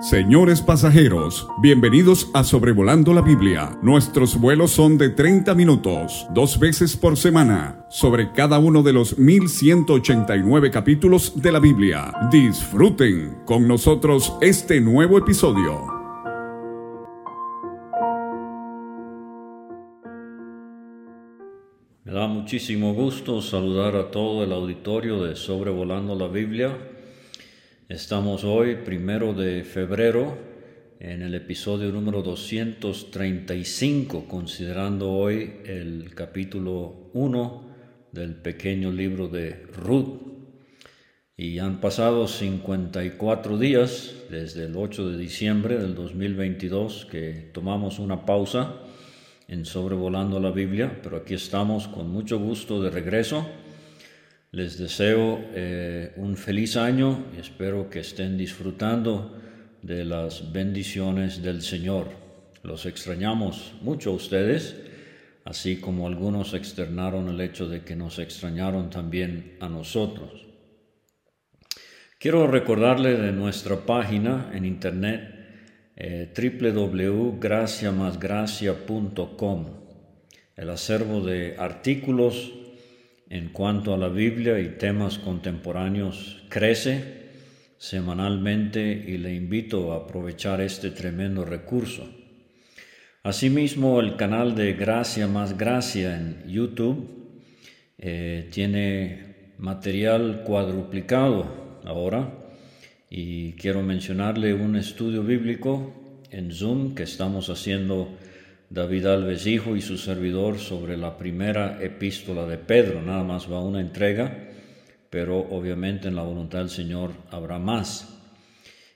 Señores pasajeros, bienvenidos a Sobrevolando la Biblia. Nuestros vuelos son de 30 minutos, dos veces por semana, sobre cada uno de los 1189 capítulos de la Biblia. Disfruten con nosotros este nuevo episodio. Me da muchísimo gusto saludar a todo el auditorio de Sobrevolando la Biblia Estamos hoy, primero de febrero, en el episodio número 235, considerando hoy el capítulo 1 del pequeño libro de Ruth. Y han pasado 54 días desde el 8 de diciembre del 2022 que tomamos una pausa en sobrevolando la Biblia, pero aquí estamos con mucho gusto de regreso les deseo eh, un feliz año y espero que estén disfrutando de las bendiciones del Señor. Los extrañamos mucho a ustedes, así como algunos externaron el hecho de que nos extrañaron también a nosotros. Quiero recordarle de nuestra página en internet eh, www.graciamasgracia.com, el acervo de artículos, en cuanto a la Biblia y temas contemporáneos crece semanalmente y le invito a aprovechar este tremendo recurso. Asimismo, el canal de Gracia más Gracia en YouTube eh, tiene material cuadruplicado ahora y quiero mencionarle un estudio bíblico en Zoom que estamos haciendo David Alves Hijo y su servidor sobre la primera epístola de Pedro. Nada más va una entrega, pero obviamente en la voluntad del Señor habrá más.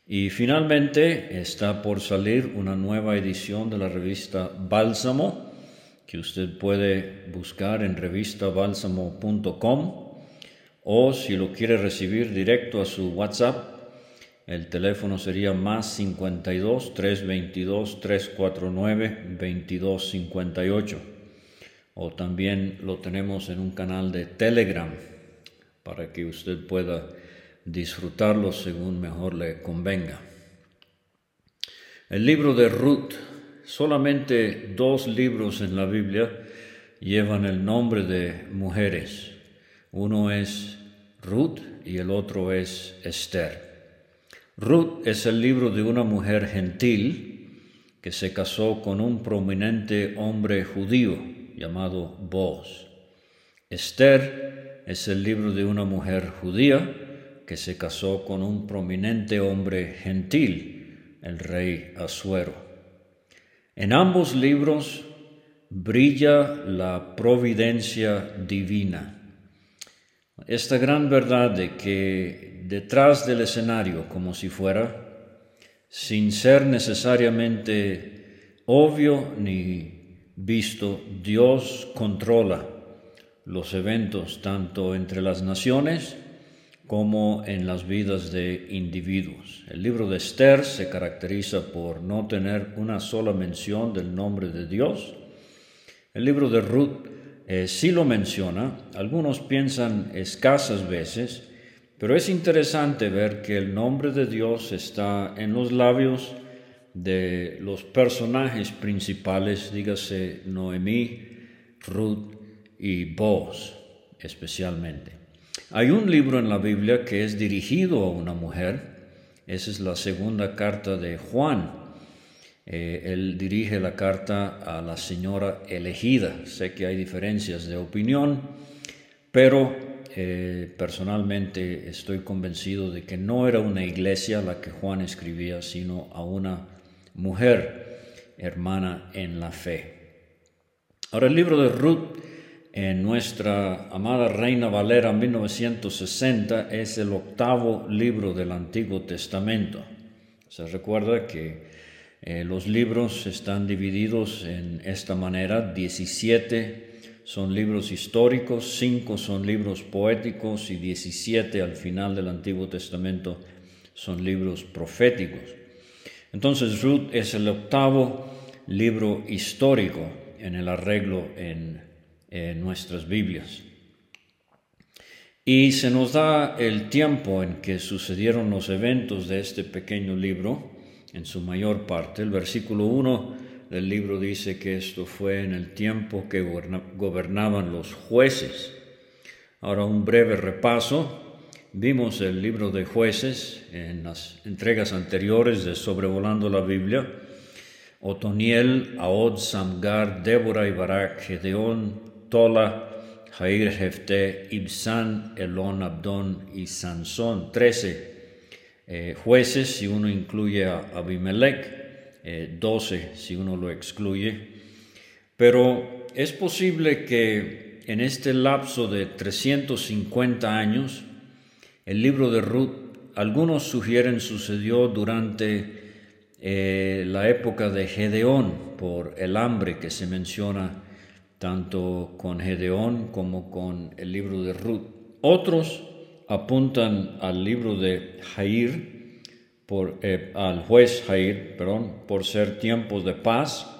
Y finalmente está por salir una nueva edición de la revista Bálsamo, que usted puede buscar en revistabálsamo.com o si lo quiere recibir directo a su WhatsApp, el teléfono sería más 52 322 349 2258. O también lo tenemos en un canal de Telegram para que usted pueda disfrutarlo según mejor le convenga. El libro de Ruth, solamente dos libros en la Biblia llevan el nombre de mujeres. Uno es Ruth y el otro es Esther. Ruth es el libro de una mujer gentil que se casó con un prominente hombre judío llamado Boaz. Esther es el libro de una mujer judía que se casó con un prominente hombre gentil, el rey Asuero. En ambos libros brilla la providencia divina esta gran verdad de que detrás del escenario, como si fuera, sin ser necesariamente obvio ni visto, Dios controla los eventos tanto entre las naciones como en las vidas de individuos. El libro de Esther se caracteriza por no tener una sola mención del nombre de Dios. El libro de Ruth eh, sí lo menciona, algunos piensan escasas veces, pero es interesante ver que el nombre de Dios está en los labios de los personajes principales, dígase Noemí, Ruth y Boaz especialmente. Hay un libro en la Biblia que es dirigido a una mujer, esa es la segunda carta de Juan, eh, él dirige la carta a la señora elegida. Sé que hay diferencias de opinión, pero eh, personalmente estoy convencido de que no era una iglesia la que Juan escribía, sino a una mujer hermana en la fe. Ahora el libro de Ruth en nuestra amada Reina Valera 1960 es el octavo libro del Antiguo Testamento. Se recuerda que eh, los libros están divididos en esta manera, 17 son libros históricos, 5 son libros poéticos y 17 al final del Antiguo Testamento son libros proféticos. Entonces Ruth es el octavo libro histórico en el arreglo en, en nuestras Biblias. Y se nos da el tiempo en que sucedieron los eventos de este pequeño libro en su mayor parte. El versículo 1 del libro dice que esto fue en el tiempo que gobernaban los jueces. Ahora un breve repaso. Vimos el libro de jueces en las entregas anteriores de Sobrevolando la Biblia. Otoniel, Aod, Samgar, Débora y Barak, Gedeón, Tola, Jair, Jefté, Ibsan, Elón, Abdón y Sansón. Trece eh, jueces si uno incluye a Abimelech, eh, doce si uno lo excluye. Pero es posible que en este lapso de 350 años, el libro de Ruth, algunos sugieren sucedió durante eh, la época de Gedeón, por el hambre que se menciona tanto con Gedeón como con el libro de Ruth. Otros apuntan al libro de Jair, eh, al juez Jair, perdón, por ser tiempos de paz,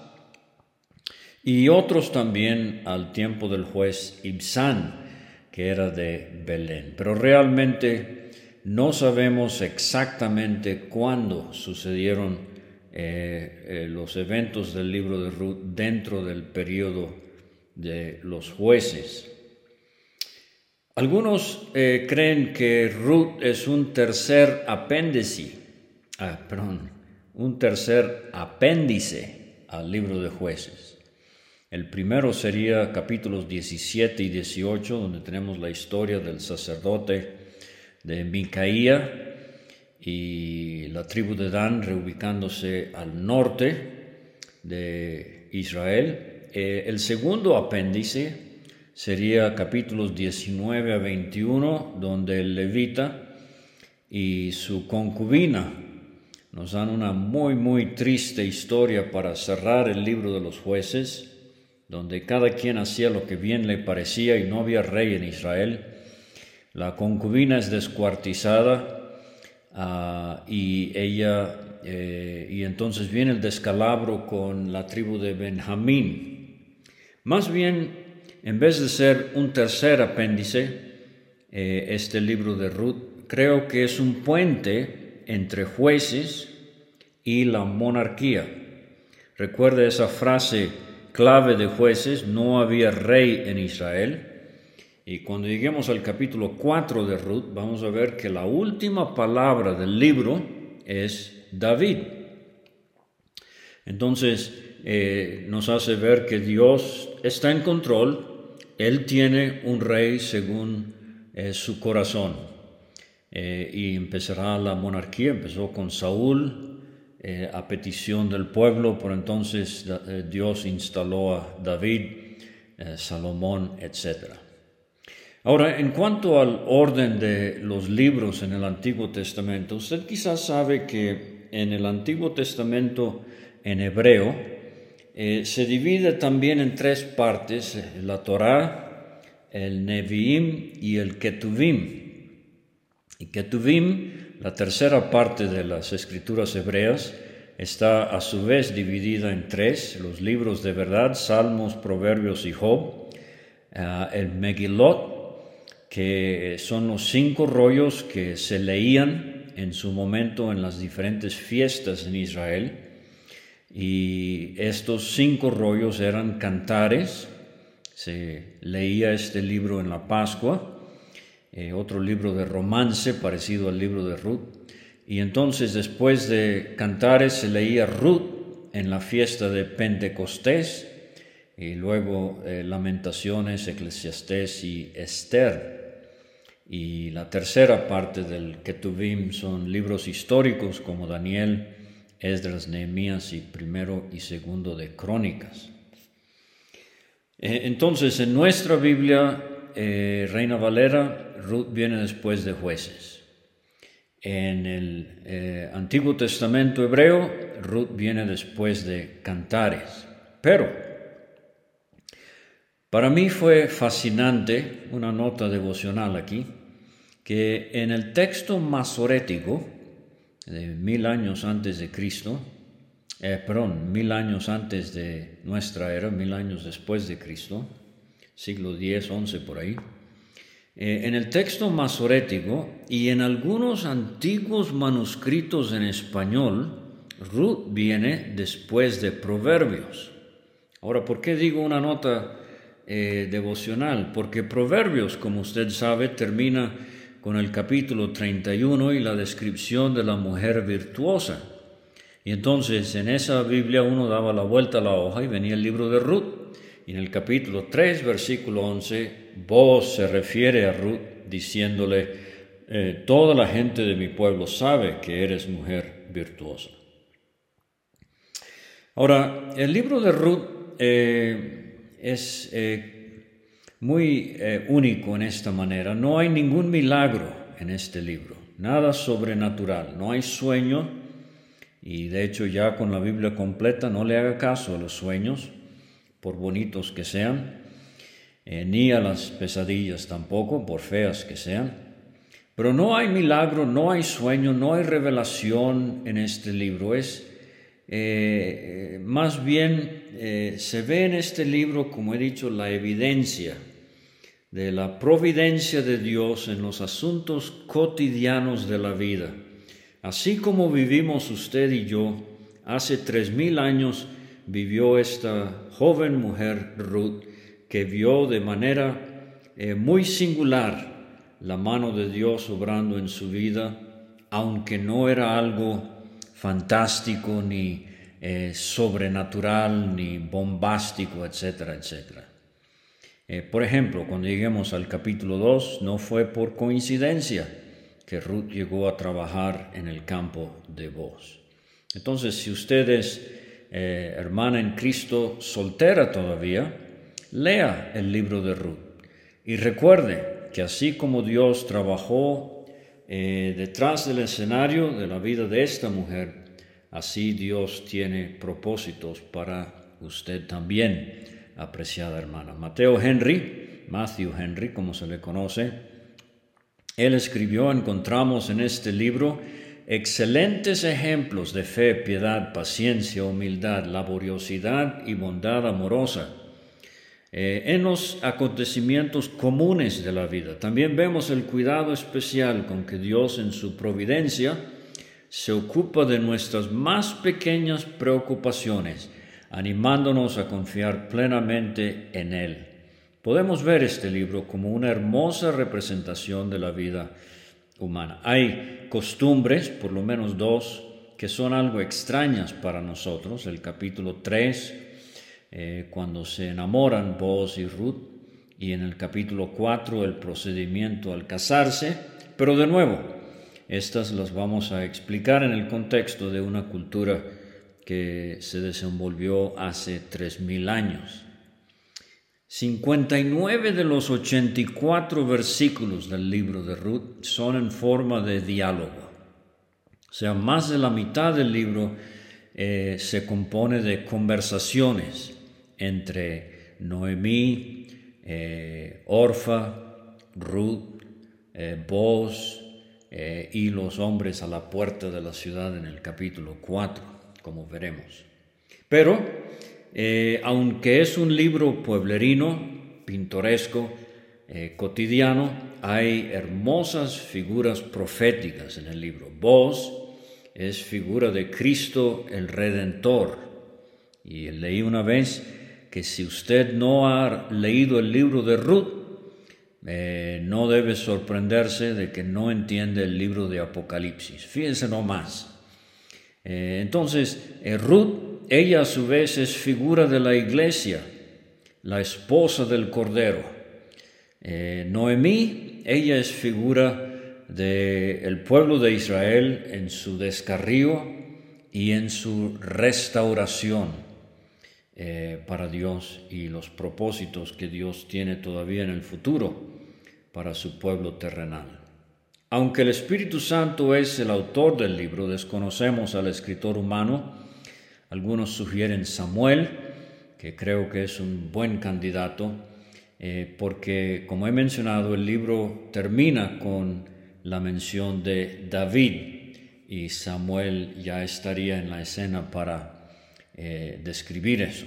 y otros también al tiempo del juez Ibsán, que era de Belén. Pero realmente no sabemos exactamente cuándo sucedieron eh, eh, los eventos del libro de Ruth dentro del periodo de los jueces. Algunos creen que Ruth es un tercer apéndice, ah, perdón, un tercer apéndice al libro de jueces. El primero sería capítulos 17 y 18, donde tenemos la historia del sacerdote de Micaía, y la tribu de Dan reubicándose al norte de Israel. Eh, el segundo apéndice sería capítulos 19 a 21, donde el levita y su concubina nos dan una muy, muy triste historia para cerrar el libro de los jueces, donde cada quien hacía lo que bien le parecía y no había rey en Israel. La concubina es descuartizada, Ah, y ella, eh, y entonces viene el descalabro con la tribu de Benjamín. Más bien, en vez de ser un tercer apéndice, eh, este libro de Ruth, creo que es un puente entre jueces y la monarquía. Recuerda esa frase clave de jueces, no había rey en Israel. Y cuando lleguemos al capítulo 4 de Ruth, vamos a ver que la última palabra del libro es David. Entonces, eh, nos hace ver que Dios está en control, Él tiene un rey según eh, su corazón. Eh, y empezará la monarquía, empezó con Saúl, a petición del pueblo, por entonces Dios instaló a David, Salomón, etc. Ahora, en cuanto al orden de los libros en el Antiguo Testamento, usted quizás sabe que en el Antiguo Testamento en hebreo eh, se divide también en tres partes, eh, la Torá, el Nevi'im y el Ketuvim. Y Ketuvim, la tercera parte de las escrituras hebreas, está a su vez dividida en tres, los libros de verdad, Salmos, Proverbios y Job, ah, el Megilot, que son los cinco rollos que se leían en su momento en las diferentes fiestas en Israel. Y estos cinco rollos eran cantares. Se leía este libro en la Pascua, eh, otro libro de romance parecido al libro de Ruth. Y entonces después de cantares se leía Ruth en la fiesta de Pentecostés y luego eh, Lamentaciones, Eclesiastés y Esther. Y la tercera parte del Ketuvim son libros históricos como Daniel, Esdras, Nehemías y primero y segundo de Crónicas. Eh, entonces, en nuestra Biblia, eh, Reina Valera, Ruth viene después de jueces. En el eh, Antiguo Testamento hebreo, Ruth viene después de cantares. Pero, para mí fue fascinante una nota devocional aquí que en el texto masorético de mil años antes de Cristo, eh, perdón, mil años antes de nuestra era, mil años después de Cristo, siglo X, XI por ahí, eh, en el texto masorético y en algunos antiguos manuscritos en español Ruth viene después de Proverbios. Ahora, ¿por qué digo una nota eh, devocional? Porque Proverbios, como usted sabe, termina con el capítulo 31 y la descripción de la mujer virtuosa. Y entonces en esa Biblia uno daba la vuelta a la hoja y venía el libro de Ruth. En el capítulo 3, versículo 11, vos se refiere a Ruth diciéndole, eh, toda la gente de mi pueblo sabe que eres mujer virtuosa. Ahora, el libro de Ruth eh, es eh, muy único en esta manera. No hay ningún milagro en este libro, nada sobrenatural, no hay sueño, y de hecho ya con la Biblia completa no le haga caso a los sueños, por bonitos que sean, eh, ni a las pesadillas tampoco, por feas que sean. Pero no hay milagro, no hay sueño, no hay revelación en este libro. Es eh, eh, más bien se ve en este libro, como he dicho, la evidencia de la providencia de Dios en los asuntos cotidianos de la vida. Así como vivimos usted y yo, hace tres mil años vivió esta joven mujer Ruth que vio de manera eh, muy singular la mano de Dios obrando en su vida, aunque no era algo fantástico ni eh, sobrenatural ni bombástico, etcétera, etcétera. Eh, por ejemplo, cuando lleguemos al capítulo 2, no fue por coincidencia que Ruth llegó a trabajar en el campo de voz. Entonces, si usted es eh, hermana en Cristo soltera todavía, lea el libro de Ruth y recuerde que así como Dios trabajó eh, detrás del escenario de la vida de esta mujer, así Dios tiene propósitos para usted también, apreciada hermana. Mateo Henry, Matthew Henry, como se le conoce, él escribió, encontramos en este libro, excelentes ejemplos de fe, piedad, paciencia, humildad, laboriosidad y bondad amorosa. Eh, en los acontecimientos comunes de la vida. También vemos el cuidado especial con que Dios en su providencia se ocupa de nuestras más pequeñas preocupaciones, animándonos a confiar plenamente en Él. Podemos ver este libro como una hermosa representación de la vida Hay costumbres, por lo menos dos, que son algo extrañas para nosotros. El capítulo 3, eh, cuando se enamoran Boaz y Ruth, y en el capítulo 4 el procedimiento al casarse, pero de nuevo, estas las vamos a explicar en el contexto de una cultura que se desenvolvió hace 3.000 años. 59 de los 84 versículos del libro de Ruth son en forma de diálogo. O sea, más de la mitad del libro eh, se compone de conversaciones entre Noemí, eh, Orfa, Ruth, eh, Boz y los hombres a la puerta de la ciudad en el capítulo 4, como veremos. Pero eh, aunque es un libro pueblerino, pintoresco, eh, cotidiano, hay hermosas figuras proféticas en el libro. Vos es figura de Cristo el Redentor. Y leí una vez que si usted no ha leído el libro de Ruth, eh, no debe sorprenderse de que no entiende el libro de Apocalipsis. Fíjense nomás. entonces, Ruth ella a su vez es figura de la iglesia, la esposa del Cordero. Eh, Noemí, ella es figura del pueblo de Israel en su descarrío y en su restauración eh, para Dios y los propósitos que Dios tiene todavía en el futuro para su pueblo terrenal. Aunque el Espíritu Santo es el autor del libro, desconocemos al escritor humano, algunos sugieren Samuel, que creo que es un buen candidato, eh, porque como he mencionado, el libro termina con la mención de David y Samuel ya estaría en la escena para eh, describir eso.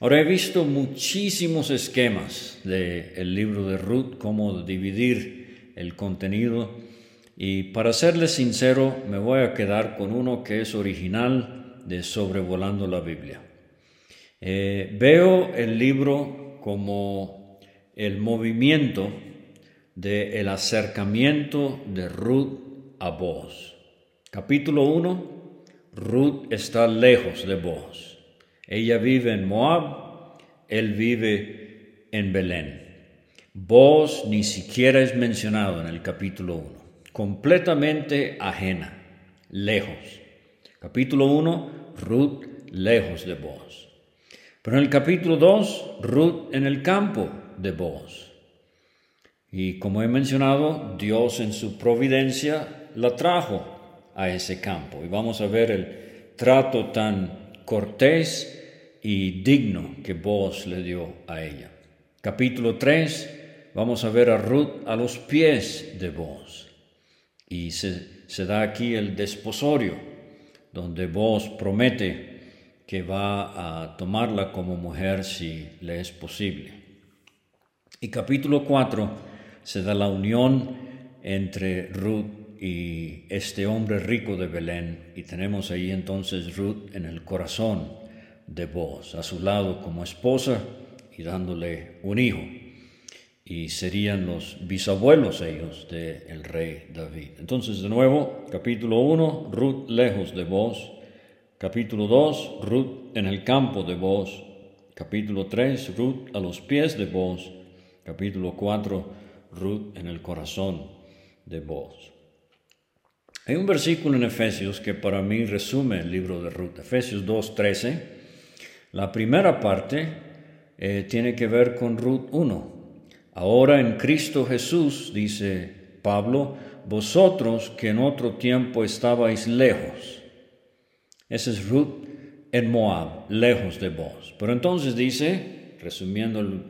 Ahora he visto muchísimos esquemas del libro de Ruth, cómo dividir el contenido Y para serles sincero, me voy a quedar con uno que es original de Sobrevolando la Biblia. Eh, veo el libro como el movimiento del el acercamiento de Ruth a vos. Capítulo 1, Ruth está lejos de vos. Ella vive en Moab, él vive en Belén. Vos ni siquiera es mencionado en el capítulo 1. Completamente ajena, lejos. Capítulo 1, Ruth lejos de vos. Pero en el capítulo 2, Ruth en el campo de vos. Y como he mencionado, Dios en su providencia la trajo a ese campo. Y vamos a ver el trato tan cortés y digno que vos le dio a ella. Capítulo 3, vamos a ver a Ruth a los pies de vos. Y se, se da aquí el desposorio, donde vos promete que va a tomarla como mujer si le es posible. Y capítulo 4 se da la unión entre Ruth y este hombre rico de Belén y tenemos ahí entonces Ruth en el corazón de vos, a su lado como esposa y dándole un hijo. Y serían los bisabuelos ellos del rey David. Entonces, de nuevo, capítulo 1, Ruth lejos de vos. Capítulo 2, Ruth en el campo de vos. Capítulo 3, Ruth a los pies de vos. Capítulo 4, Ruth en el corazón de vos. Hay un versículo en Efesios que para mí resume el libro de Ruth. Efesios 2, 13. La primera parte eh, tiene que ver con Ruth 1. Ahora en Cristo Jesús, dice Pablo, vosotros que en otro tiempo estabais lejos ese es Ruth en Moab, lejos de vos. Pero entonces dice, resumiendo el,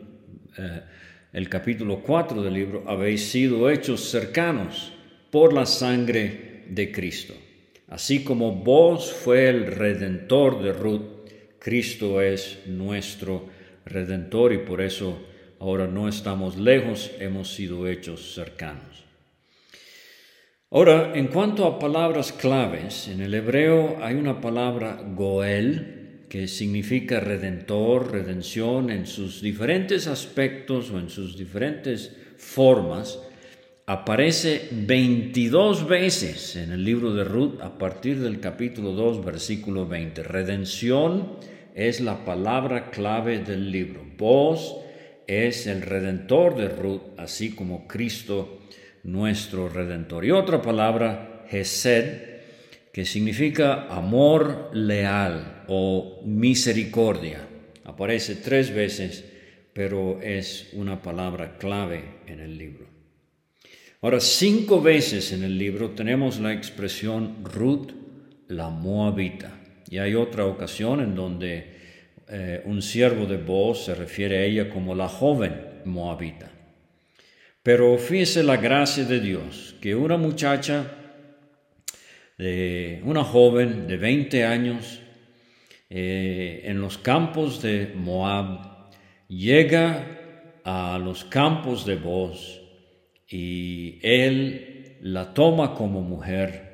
eh, capítulo 4 del libro, habéis sido hechos cercanos por la sangre de Cristo. Así como vos fue el redentor de Ruth, Cristo es nuestro redentor y por eso ahora no estamos lejos, hemos sido hechos cercanos. Ahora, en cuanto a palabras claves, en el hebreo hay una palabra goel, que significa redentor, redención, en sus diferentes aspectos o en sus diferentes formas, aparece 22 veces en el libro de Ruth a partir del capítulo 2, versículo 20. Redención es la palabra clave del libro. Vos es el redentor de Ruth, así como Cristo nuestro Redentor. Y otra palabra, Hesed, que significa amor leal o misericordia. Aparece tres veces, pero es una palabra clave en el libro. Ahora, cinco veces en el libro tenemos la expresión Ruth la Moabita. Y hay otra ocasión en donde eh, un siervo de voz se refiere a ella como la joven Moabita. Pero fíjese la gracia de Dios, que una muchacha, de, una joven de 20 años, eh, en los campos de Moab, llega a los campos de Boz y él la toma como mujer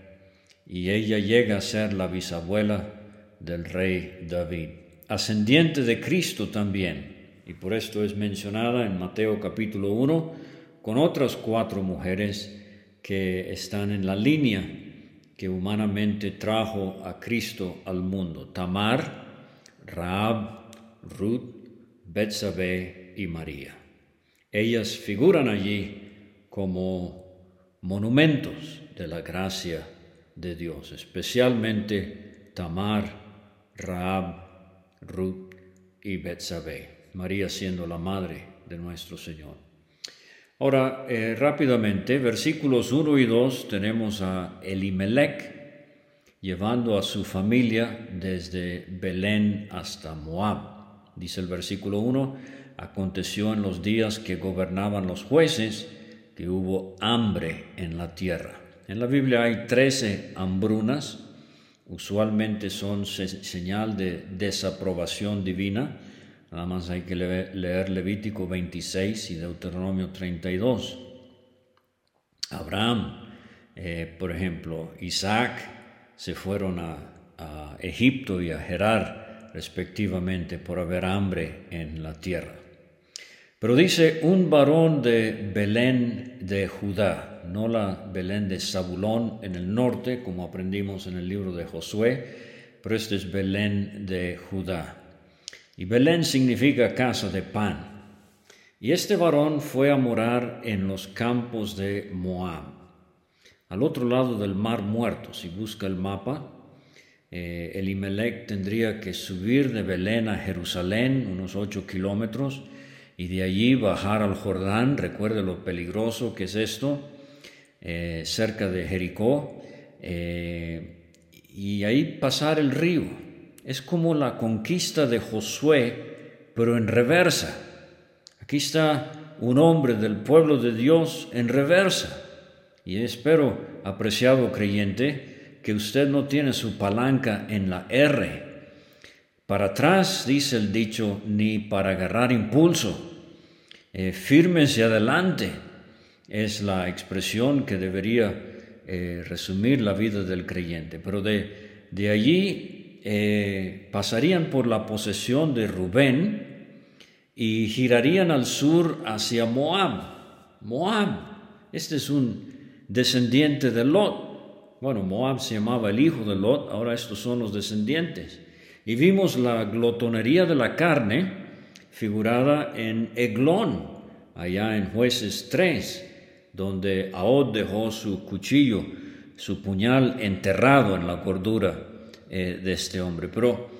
y ella llega a ser la bisabuela del rey David, ascendiente de Cristo también. Y por esto es mencionada en Mateo capítulo 1, con otras cuatro mujeres que están en la línea que humanamente trajo a Cristo al mundo. Tamar, Raab, Ruth, Betsabé y María. Ellas figuran allí como monumentos de la gracia de Dios, especialmente Tamar, Raab, Ruth y Betsabé, María siendo la madre de nuestro Señor. Ahora, eh, rápidamente, versículos 1 y 2 tenemos a Elimelech llevando a su familia desde Belén hasta Moab. Dice el versículo 1, aconteció en los días que gobernaban los jueces que hubo hambre en la tierra. En la Biblia hay 13 hambrunas, usualmente son señal de desaprobación divina Nada más hay que leer Levítico 26 y Deuteronomio 32. Abraham Eh, por ejemplo, Isaac se fueron a, a Egipto y a Gerar respectivamente por haber hambre en la tierra. Pero dice un varón de Belén de Judá, no la Belén de Zabulón en el norte, como aprendimos en el libro de Josué, pero este es Belén de Judá. Y Belén significa casa de pan. Y este varón fue a morar en los campos de Moab, al otro lado del mar muerto. Si busca el mapa, eh, Elimelech tendría que subir de Belén a Jerusalén, unos ocho kilómetros, y de allí bajar al Jordán, recuerde lo peligroso que es esto, eh, cerca de Jericó, eh, y ahí pasar el río. Es como la conquista de Josué, pero en reversa. Aquí está un hombre del pueblo de Dios en reversa. Y espero, apreciado creyente, que usted no tiene su palanca en la R para atrás, dice el dicho, ni para agarrar impulso. Eh, firmes y adelante es la expresión que debería eh, resumir la vida del creyente. Pero de, de allí eh, pasarían por la posesión de Rubén y girarían al sur hacia Moab. Moab, este es un descendiente de Lot. Bueno, Moab se llamaba el hijo de Lot, ahora estos son los descendientes. Y vimos la glotonería de la carne figurada en Eglón, allá en Jueces 3, donde Ahod dejó su cuchillo, su puñal enterrado en la cordura eh, de este hombre. Pero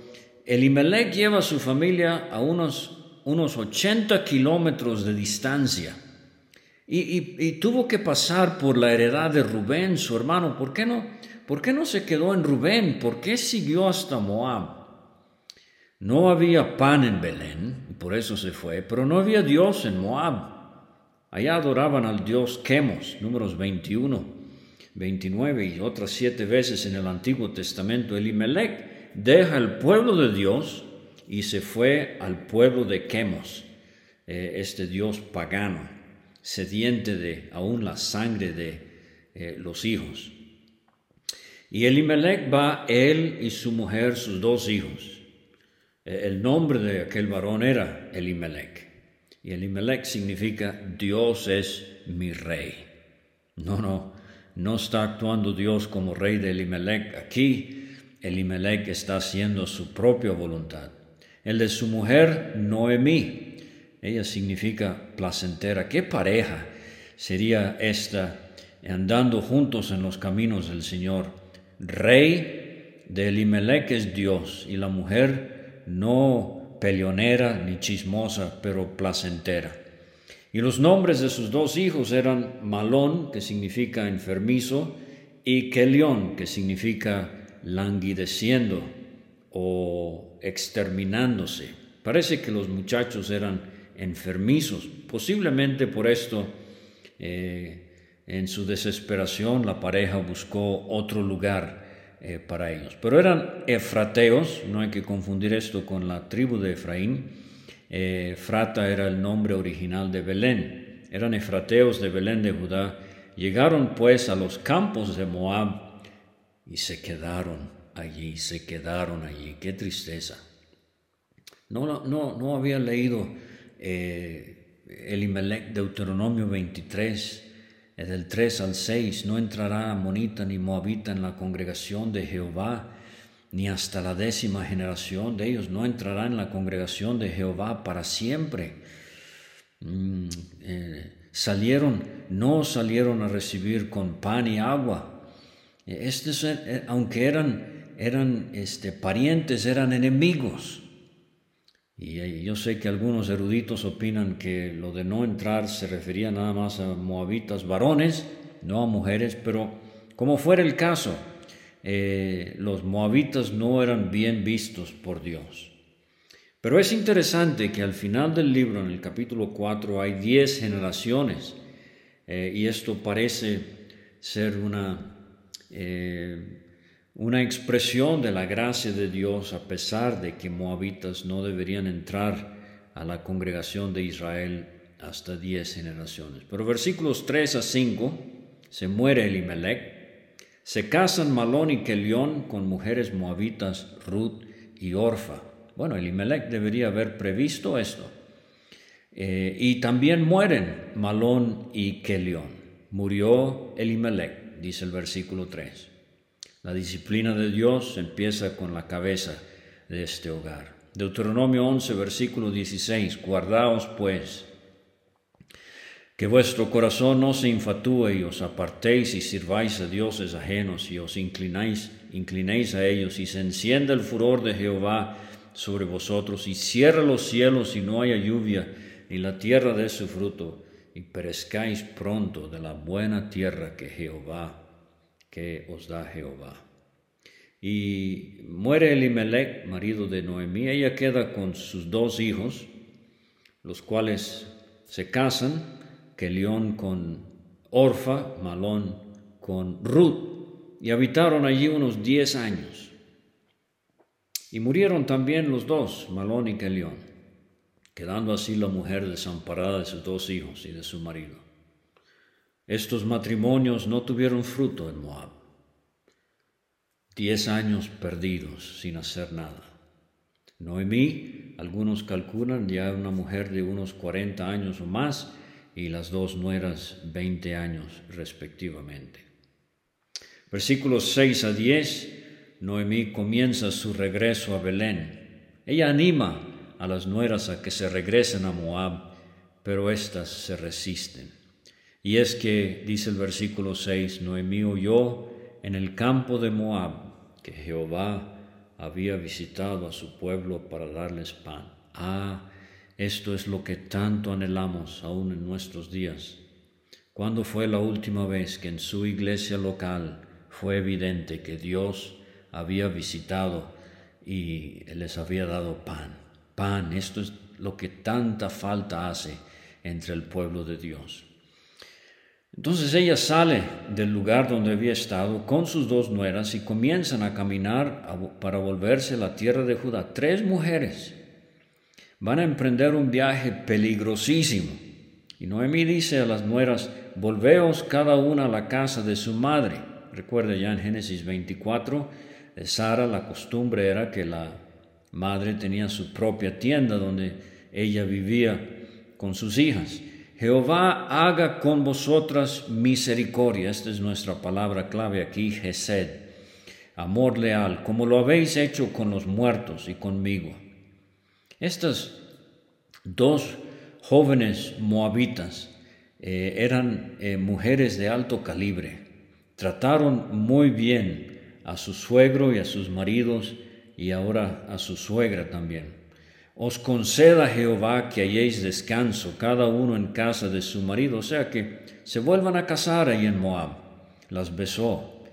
Elimelech lleva a su familia a unos, unos 80 kilómetros de distancia. Y, y, tuvo que pasar por la heredad de Rubén, su hermano. ¿Por qué no? ¿Por qué no se quedó en Rubén? ¿Por qué siguió hasta Moab? No había pan en Belén, por eso se fue, pero no había Dios en Moab. Allá adoraban al dios Chemos, números 21, 29 y otras siete veces en el Antiguo Testamento. Elimelech deja el pueblo de Dios y se fue al pueblo de Chemos, eh, este dios pagano, sediente de aún la sangre de eh, los hijos. Y Elimelech va él y su mujer, sus dos hijos. Eh, el nombre de aquel varón era Elimelech. Y Elimelech significa Dios es mi rey. No, no, no está actuando Dios como rey de Elimelech. Aquí Elimelech está haciendo su propia voluntad. El de su mujer, Noemí. Ella significa placentera. ¿Qué pareja sería esta andando juntos en los caminos del Señor? Rey de Elimelech es Dios y la mujer no peleonera ni chismosa, pero placentera. Y los nombres de sus dos hijos eran Malón, que significa enfermizo, y Kelión, que significa languideciendo o exterminándose. Parece que los muchachos eran enfermizos. Posiblemente por esto, eh, en su desesperación, la pareja buscó otro lugar eh, para ellos. Pero eran efrateos, no hay que confundir esto con la tribu de Efraín. Eh, Frata era el nombre original de Belén. Eran efrateos de Belén de Judá. Llegaron pues a los campos de Moab y se quedaron allí, se quedaron allí. Qué tristeza. No, no, no había leído eh, Elimelech, Deuteronomio 23 del 3 al 6, no entrará amonita ni moabita en la congregación de Jehová, ni hasta la décima generación de ellos no entrará en la congregación de Jehová para siempre. Mm, eh, salieron, no salieron a recibir con pan y agua. Estos, eh, aunque eran, eran este, parientes, eran enemigos. Y yo sé que algunos eruditos opinan que lo de no entrar se refería nada más a moabitas varones, no a mujeres, pero como fuera el caso, eh, los moabitas no eran bien vistos por Dios. Pero es interesante que al final del libro, en el capítulo 4, hay 10 generaciones, eh, y esto parece ser una... Eh, una expresión de la gracia de Dios a pesar de que moabitas no deberían entrar a la congregación de Israel hasta diez generaciones. Pero versículos 3 a 5 se muere Elimelech, se casan Malón y Kelión con mujeres moabitas Ruth y Orfa. Bueno, Elimelech debería haber previsto esto. Eh, y también mueren Malón y Kelión. Murió Elimelech, dice el versículo 3. La disciplina de Dios empieza con la cabeza de este hogar. Deuteronomio 11, versículo 16. Guardaos pues que vuestro corazón no se infatúe y os apartéis y sirváis a dioses ajenos y os inclináis, inclinéis a ellos y se encienda el furor de Jehová sobre vosotros y cierra los cielos y no haya lluvia ni la tierra dé su fruto y perezcáis pronto de la buena tierra que Jehová, que os da Jehová. Y muere Elimelech, marido de Noemí, ella queda con sus dos hijos, los cuales se casan León con Orfa, Malón con Ruth, y habitaron allí unos diez años. Y murieron también los dos, Malón y Kelión, quedando así la mujer desamparada de sus dos hijos y de su marido. Estos matrimonios no tuvieron fruto en Moab. Diez años perdidos sin hacer nada. Noemí, algunos calculan ya una mujer de unos cuarenta años o más, y las dos nueras 20 años respectivamente. Versículos 6 a 10, Noemí comienza su regreso a Belén. Ella anima a las nueras a que se regresen a Moab, pero éstas se resisten. Y es que, dice el versículo 6, Noemí oyó en el campo de Moab que Jehová había visitado a su pueblo para darles pan. Ah, esto es lo que tanto anhelamos aún en nuestros días. ¿Cuándo fue la última vez que en su iglesia local fue evidente que Dios había visitado y les había dado pan? Pan, esto es lo que tanta falta hace entre el pueblo de Dios. Entonces ella sale del lugar donde había estado con sus dos nueras y comienzan a caminar para volverse a la tierra de Judá. Tres mujeres van a emprender un viaje peligrosísimo. Y Noemí dice a las nueras, volveos cada una a la casa de su madre. Recuerde ya en Génesis 24, de Sara la costumbre era que la madre tenía su propia tienda donde ella vivía con sus hijas. Jehová haga con vosotras misericordia. Esta es nuestra palabra clave aquí, Gesed. Amor leal, como lo habéis hecho con los muertos y conmigo. Estas dos jóvenes moabitas eh, eran eh, mujeres de alto calibre. Trataron muy bien a su suegro y a sus maridos y ahora a su suegra también. Os conceda Jehová que halléis descanso, cada uno en casa de su marido, o sea que se vuelvan a casar ahí en Moab. Las besó.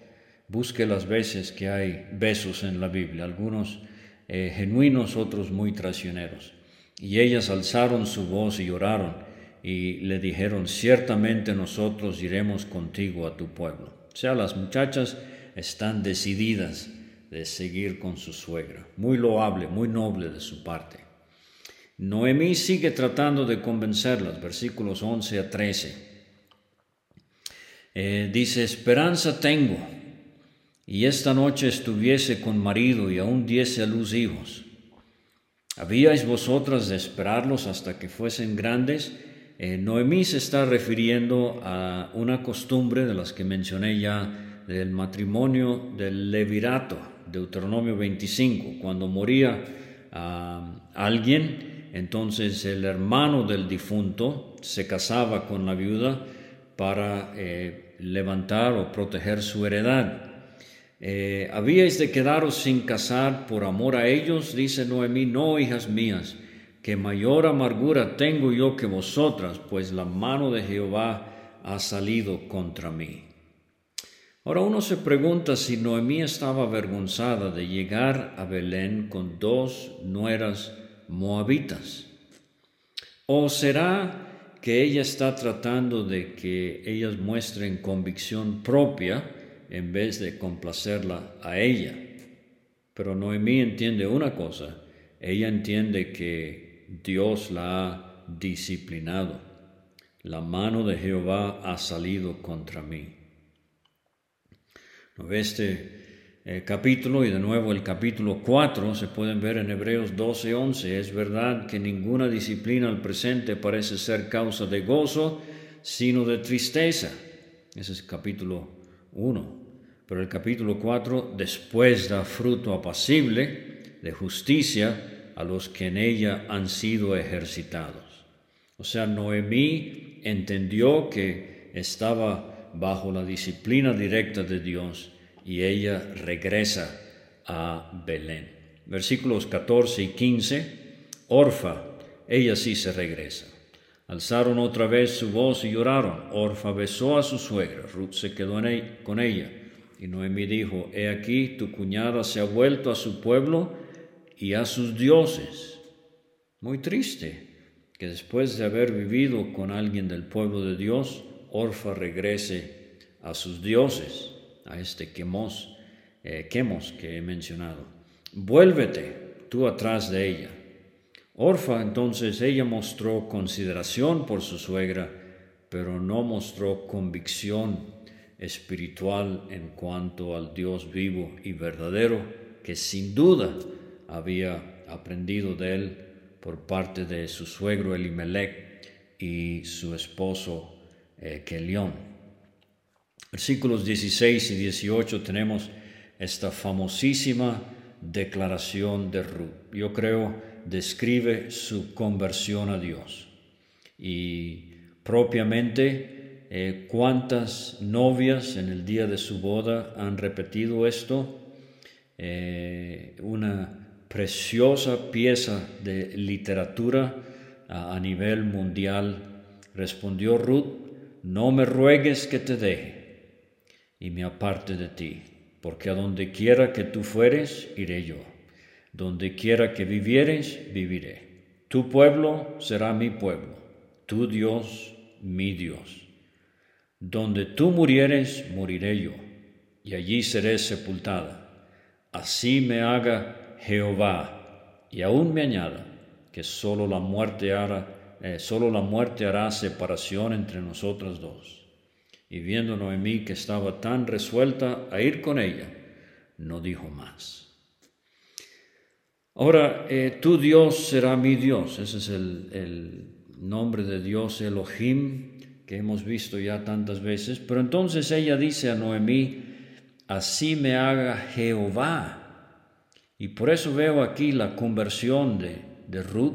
Busque las veces que hay besos en la Biblia, algunos eh, genuinos, otros muy traicioneros. Y ellas alzaron su voz y lloraron y le dijeron, ciertamente nosotros iremos contigo a tu pueblo. O sea, las muchachas están decididas de seguir con su suegra. Muy loable, muy noble de su parte. Noemí sigue tratando de convencerlas, versículos 11 a 13. Eh, dice, esperanza tengo y esta noche estuviese con marido y aún diese a luz hijos. ¿Habíais vosotras de esperarlos hasta que fuesen grandes? Eh, Noemí se está refiriendo a una costumbre de las que mencioné ya del matrimonio del levirato, Deuteronomio 25. Cuando moría ah, alguien, entonces el hermano del difunto se casaba con la viuda para eh, levantar o proteger su heredad. Eh, ¿Habíais de quedaros sin casar por amor a ellos? Dice Noemí, no, hijas mías, que mayor amargura tengo yo que vosotras, pues la mano de Jehová ha salido contra mí. Ahora uno se pregunta si Noemí estaba avergonzada de llegar a Belén con dos nueras moabitas. ¿O será que ella está tratando de que ellas muestren convicción propia? en vez de complacerla a ella. Pero Noemí entiende una cosa, ella entiende que Dios la ha disciplinado. La mano de Jehová ha salido contra mí. Este eh, capítulo y de nuevo el capítulo 4 se pueden ver en Hebreos 12, 11. Es verdad que ninguna disciplina al presente parece ser causa de gozo, sino de tristeza. Ese es capítulo 1. Pero el capítulo 4 después da fruto apacible de justicia a los que en ella han sido ejercitados. O sea, Noemí entendió que estaba bajo la disciplina directa de Dios y ella regresa a Belén. Versículos 14 y 15, Orfa, ella sí se regresa. Alzaron otra vez su voz y lloraron. Orfa besó a su suegra, Ruth se quedó con ella. Y Noemí dijo, He aquí, tu cuñada se ha vuelto a su pueblo y a sus dioses. Muy triste que después de haber vivido con alguien del pueblo de Dios, Orfa regrese a sus dioses, a este quemos, eh, que he mencionado. Vuélvete tú atrás de ella. Orfa entonces ella mostró consideración por su suegra, pero no mostró convicción espiritual en cuanto al Dios vivo y verdadero que sin duda había aprendido de él por parte de su suegro Elimelech y su esposo eh. Versículos 16 y 18 tenemos esta famosísima declaración de Ruth. Yo creo describe su conversión a Dios. Y propiamente, eh, ¿cuántas novias en el día de su boda han repetido esto? Eh, una preciosa pieza de literatura a, nivel mundial, respondió Ruth, no me ruegues que te deje y me aparte de ti, porque a donde quiera que tú fueres, iré yo. Donde quiera que vivieres, viviré. Tu pueblo será mi pueblo, tu Dios, mi Dios. Donde tú murieres, moriré yo, y allí seré sepultada. Así me haga Jehová, y aún me añada que solo la muerte hará, eh, solo la muerte hará separación entre nosotras dos. Y viendo Noemí que estaba tan resuelta a ir con ella, no dijo más. Ahora, eh, tu Dios será mi Dios. Ese es el, el nombre de Dios Elohim que hemos visto ya tantas veces. Pero entonces ella dice a Noemí, así me haga Jehová y por eso veo aquí la conversión de, Ruth.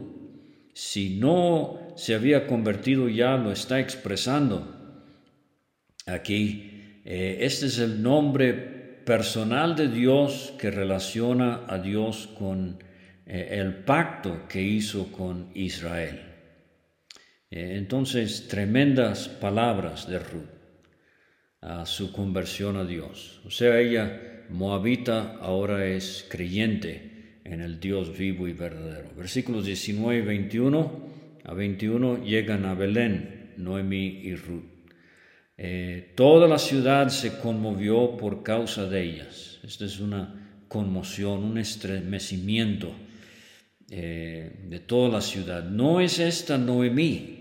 Si no se había convertido ya, lo está expresando aquí. Eh, este es el nombre personal de Dios que relaciona a Dios con eh, el pacto que hizo con Israel. Eh, entonces, tremendas palabras de Ruth a su conversión a Dios. O sea, ella moabita ahora es creyente en el Dios vivo y verdadero. Versículos 19 y 21 a 21 llegan a Belén, Noemí y Ruth. Eh, toda la ciudad se conmovió por causa de ellas. Esta es una conmoción, un estremecimiento eh, de toda la ciudad. No es esta Noemí.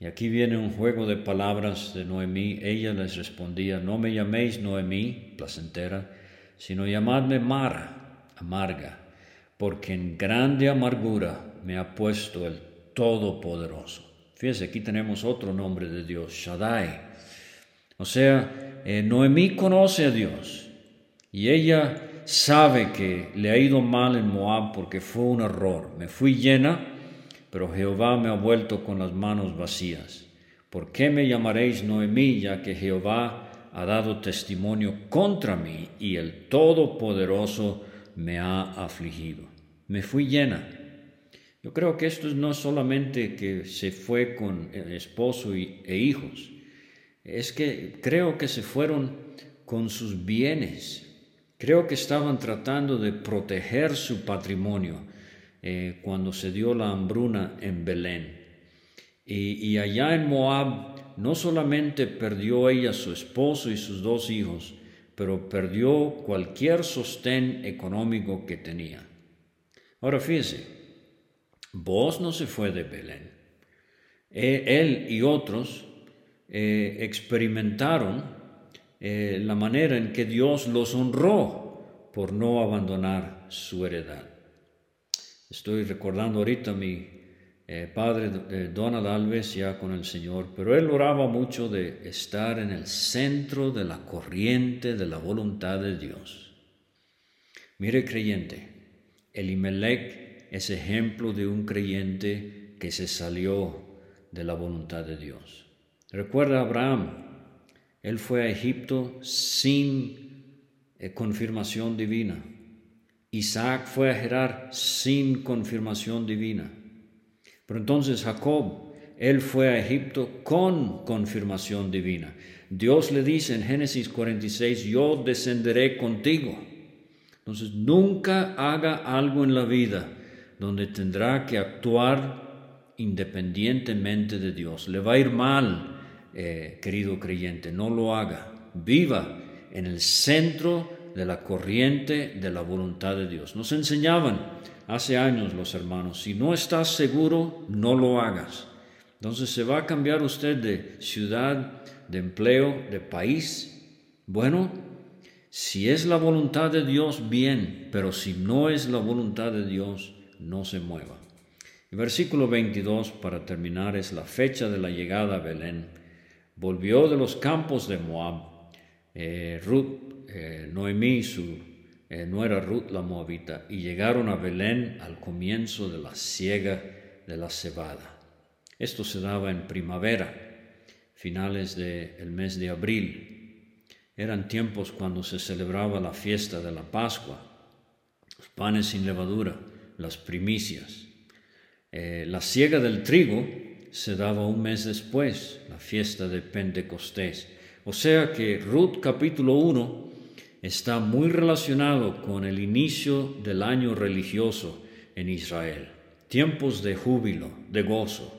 Y aquí viene un juego de palabras de Noemí. Ella les respondía, no me llaméis Noemí, placentera, sino llamadme Mara, amarga, porque en grande amargura me ha puesto el Todopoderoso. Fíjese, aquí tenemos otro nombre de Dios, Shaddai. O sea, eh, Noemí conoce a Dios y ella sabe que le ha ido mal en Moab porque fue un error. Me fui llena, pero Jehová me ha vuelto con las manos vacías. ¿Por qué me llamaréis Noemí, ya que Jehová ha dado testimonio contra mí y el Todopoderoso me ha afligido. Me fui llena. Creo que esto no es solamente que se fue con esposo e hijos, es que creo que se fueron con sus bienes. Creo que estaban tratando de proteger su patrimonio eh, cuando se dio la hambruna en Belén. y allá en Moab no solamente perdió ella su esposo y sus dos hijos, pero perdió cualquier sostén económico que tenía. Ahora fíjese, vos no se fue de Belén. E, él y otros eh, experimentaron eh, la manera en que Dios los honró por no abandonar su heredad. Estoy recordando ahorita a mi eh, padre eh, Donald Alves ya con el Señor, pero él oraba mucho de estar en el centro de la corriente de la voluntad de Dios. Mire creyente, Elimelech es ejemplo de un creyente que se salió de la voluntad de Dios. Recuerda a Abraham, él fue a Egipto sin eh, confirmación divina. Isaac fue a Gerar sin confirmación divina. Pero entonces Jacob, él fue a Egipto con confirmación divina. Dios le dice en Génesis 46, yo descenderé contigo. Entonces nunca haga algo en la vida donde tendrá que actuar independientemente de Dios. Le va a ir mal, eh, querido creyente, no lo haga. Viva en el centro de la corriente de la voluntad de Dios. Nos enseñaban hace años los hermanos, si no estás seguro, no lo hagas. Entonces se va a cambiar usted de ciudad, de empleo, de país. Bueno, si es la voluntad de Dios, bien, pero si no es la voluntad de Dios, no se mueva. Versículo 22, para terminar, es la fecha de la llegada a Belén volvió de los campos de Moab. Eh, Ruth, eh, Noemí, su eh, nuera Ruth la Moabita, y llegaron a Belén al comienzo de la siega de la cebada. Esto se daba en primavera, finales del mes de abril. Eran tiempos cuando se celebraba la fiesta de la Pascua, los panes sin levadura, las primicias. la siega del trigo se daba un mes después, la fiesta de Pentecostés. O sea que Ruth capítulo 1 está muy relacionado con el inicio del año religioso en Israel. Tiempos de júbilo, de gozo.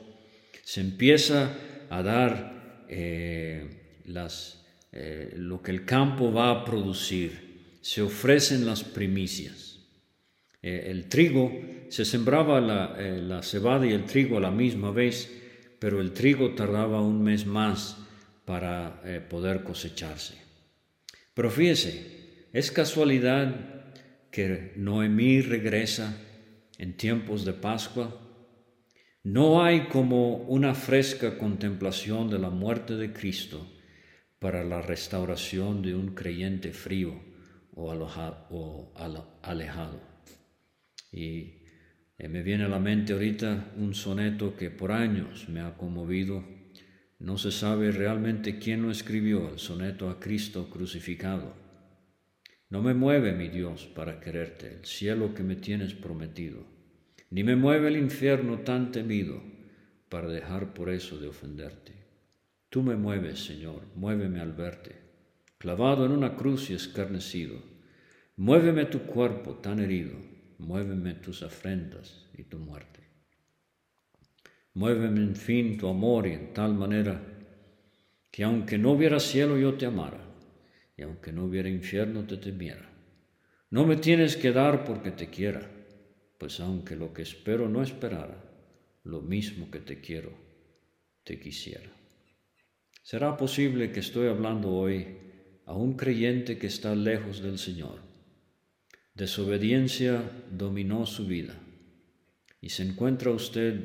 Se empieza a dar eh, las, eh, lo que el campo va a producir. Se ofrecen las primicias. Eh, el trigo, se sembraba la, la cebada y el trigo a la misma vez pero el trigo tardaba un mes más para eh, poder cosecharse. Pero fíjese, es casualidad que Noemí regresa en tiempos de Pascua. No hay como una fresca contemplación de la muerte de Cristo para la restauración de un creyente frío o, alejado. Y eh, me viene a la mente ahorita un soneto que por años me ha conmovido. No se sabe realmente quién lo escribió, el soneto a Cristo crucificado. No me mueve, mi Dios, para quererte, el cielo que me tienes prometido, ni me mueve el infierno tan temido para dejar por eso de ofenderte. Tú me mueves, Señor, muéveme al verte, clavado en una cruz y escarnecido. Muéveme tu cuerpo tan herido muéveme tus afrentas y tu muerte. Muéveme en fin tu amor y en tal manera que aunque no hubiera cielo yo te amara y aunque no hubiera infierno te temiera. No me tienes que dar porque te quiera, pues aunque lo que espero no esperara, lo mismo que te quiero, te quisiera. ¿Será posible que estoy hablando hoy a un creyente que está lejos del Señor? Desobediencia dominó su vida y se encuentra usted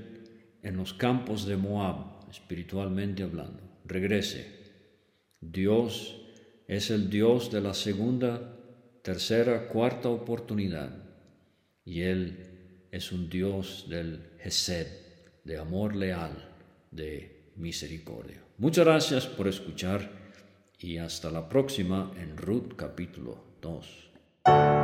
en los campos de Moab, espiritualmente hablando. Regrese. Dios es el Dios de la segunda, tercera, cuarta oportunidad y Él es un Dios del Gesed, de amor leal, de misericordia. Muchas gracias por escuchar y hasta la próxima en Ruth capítulo 2.